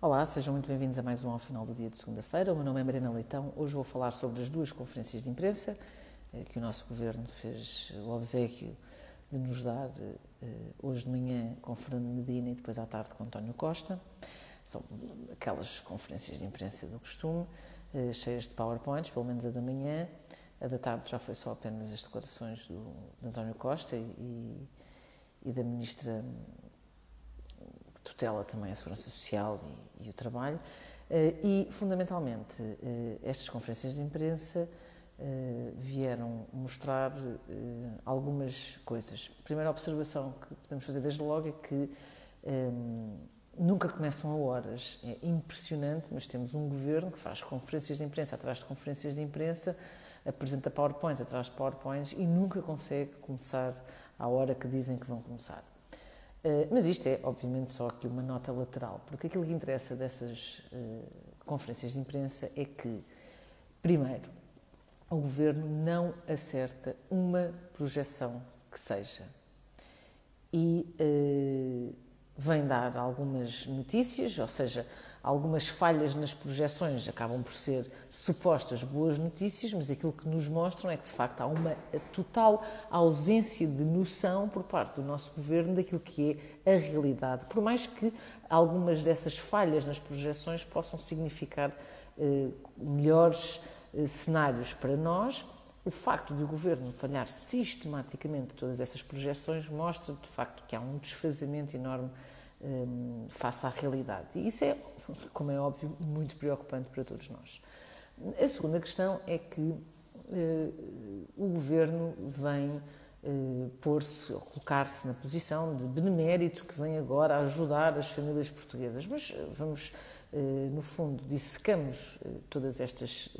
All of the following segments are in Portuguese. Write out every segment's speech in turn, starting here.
Olá, sejam muito bem-vindos a mais um ao final do dia de segunda-feira. O meu nome é Marina Leitão. Hoje vou falar sobre as duas conferências de imprensa eh, que o nosso governo fez o obsequio de nos dar eh, hoje de manhã com Fernando Medina e depois à tarde com António Costa. São aquelas conferências de imprensa do costume, eh, cheias de PowerPoints, pelo menos a da manhã. A da tarde já foi só apenas as declarações do, de António Costa e, e da Ministra tutela também a segurança social e, e o trabalho. Eh, e, fundamentalmente, eh, estas conferências de imprensa eh, vieram mostrar algumas coisas. A primeira observação que podemos fazer desde logo é que nunca começam a horas. É impressionante, mas temos um governo que faz conferências de imprensa atrás de conferências de imprensa, apresenta PowerPoints atrás de PowerPoints e nunca consegue começar à hora que dizem que vão começar. Eh, mas isto é, obviamente, só aqui uma nota lateral, porque aquilo que interessa dessas uh, conferências de imprensa é que, primeiro, o governo não acerta uma projeção que seja. E uh, vem dar algumas notícias, ou seja, algumas falhas nas projeções acabam por ser supostas boas notícias, mas aquilo que nos mostram é que de facto há uma total ausência de noção por parte do nosso governo daquilo que é a realidade, por mais que algumas dessas falhas nas projeções possam significar eh, melhores eh, cenários para nós. O facto de o governo falhar sistematicamente todas essas projeções mostra de facto que há um desfazamento enorme um, face à realidade. E isso é, como é óbvio, muito preocupante para todos nós. A segunda questão é que uh, o governo vem uh, pôr-se, colocar-se na posição de benemérito que vem agora ajudar as famílias portuguesas. Mas uh, vamos, no fundo, dissecamos todas estas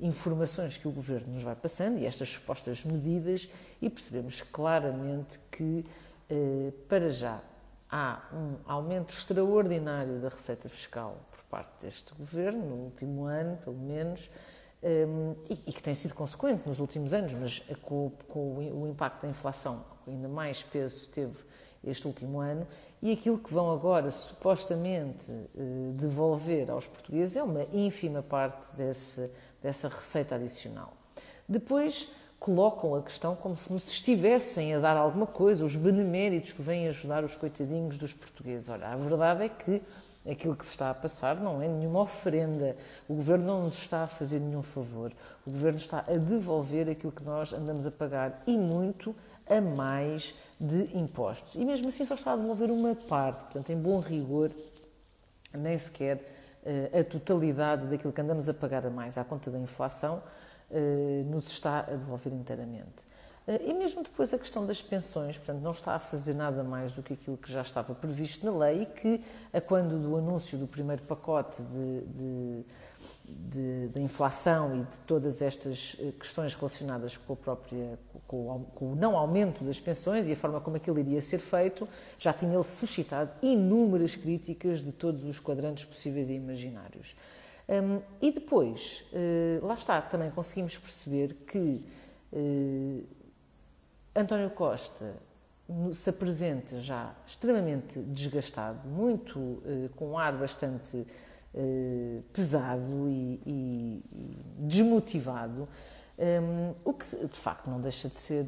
informações que o governo nos vai passando e estas supostas medidas e percebemos claramente que, para já, há um aumento extraordinário da receita fiscal por parte deste governo, no último ano, pelo menos, um, e, que tem sido consequente nos últimos anos, mas com, o impacto da inflação, ainda mais peso teve este último ano, e aquilo que vão agora supostamente uh, devolver aos portugueses é uma ínfima parte desse, dessa receita adicional. Depois, colocam a questão como se nos estivessem a dar alguma coisa, os beneméritos que vêm ajudar os coitadinhos dos portugueses. Olha, a verdade é que aquilo que se está a passar não é nenhuma oferenda. O governo não nos está a fazer nenhum favor. O governo está a devolver aquilo que nós andamos a pagar e muito a mais de impostos. E mesmo assim só está a devolver uma parte, portanto, em bom rigor, nem sequer uh, a totalidade daquilo que andamos a pagar a mais à conta da inflação eh, nos está a devolver inteiramente. Eh, e mesmo depois a questão das pensões, portanto, não está a fazer nada mais do que aquilo que já estava previsto na lei e que, a quando do anúncio do primeiro pacote de inflação e de todas estas eh, questões relacionadas com, a própria, com, com o não aumento das pensões e a forma como aquilo iria ser feito, já tinha suscitado inúmeras críticas de todos os quadrantes possíveis e imaginários. Um, e depois, uh, lá está, também conseguimos perceber que uh, António Costa se apresenta já extremamente desgastado, muito uh, com um ar bastante pesado e, e, e desmotivado, um, o que de facto não deixa de ser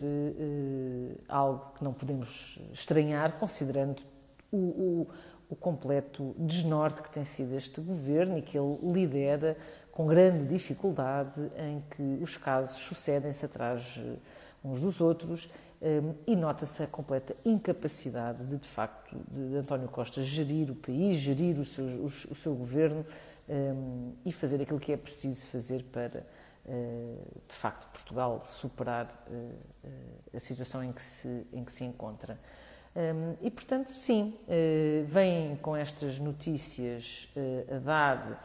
algo que não podemos estranhar, considerando o, o o completo desnorte que tem sido este governo e que ele lidera com grande dificuldade, em que os casos sucedem-se atrás eh, uns dos outros um, e nota-se a completa incapacidade de, de facto, de António Costa gerir o país, gerir o seu, o, seu governo um, e fazer aquilo que é preciso fazer para, de facto, Portugal superar a situação em que se, em que se encontra. Um, e, portanto, sim, uh, vêm com estas notícias uh, a dar,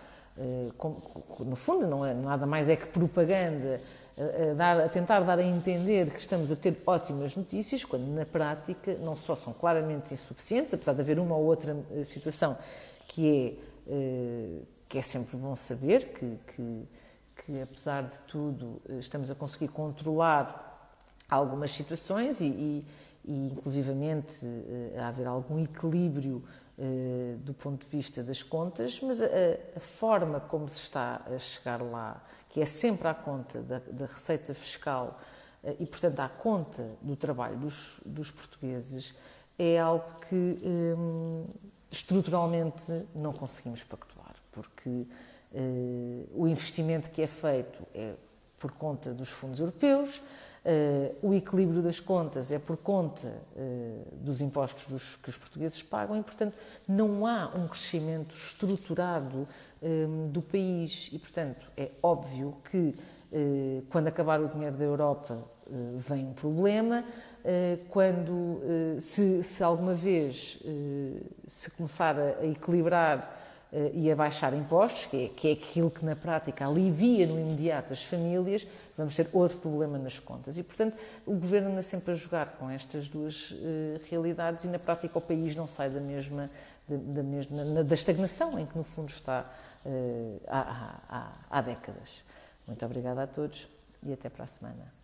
com, no fundo, não é nada mais é que propaganda, a, dar, a tentar dar a entender que estamos a ter ótimas notícias, quando na prática não só são claramente insuficientes, apesar de haver uma ou outra situação que é, que é sempre bom saber que, que, que, apesar de tudo, estamos a conseguir controlar algumas situações e, e e inclusivamente eh, a haver algum equilíbrio do ponto de vista das contas, mas a, a, forma como se está a chegar lá, que é sempre à conta da, da receita fiscal e, portanto, à conta do trabalho dos, dos portugueses, é algo que hum, estruturalmente não conseguimos pactuar, porque uh, o investimento que é feito é por conta dos fundos europeus, o equilíbrio das contas é por conta uh, dos impostos dos, que os portugueses pagam e, portanto, não há um crescimento estruturado um, do país. E, portanto, é óbvio que quando acabar o dinheiro da Europa vem um problema, eh, quando, eh, se, se alguma vez eh, se começar a equilibrar e a baixar impostos, que é, que é aquilo que na prática alivia no imediato as famílias, vamos ter outro problema nas contas. E, portanto, o governo anda sempre a jogar com estas duas realidades e, na prática, o país não sai da mesma, da, mesma, da estagnação em que, no fundo, está há, há, há décadas. Muito obrigada a todos e até para a semana.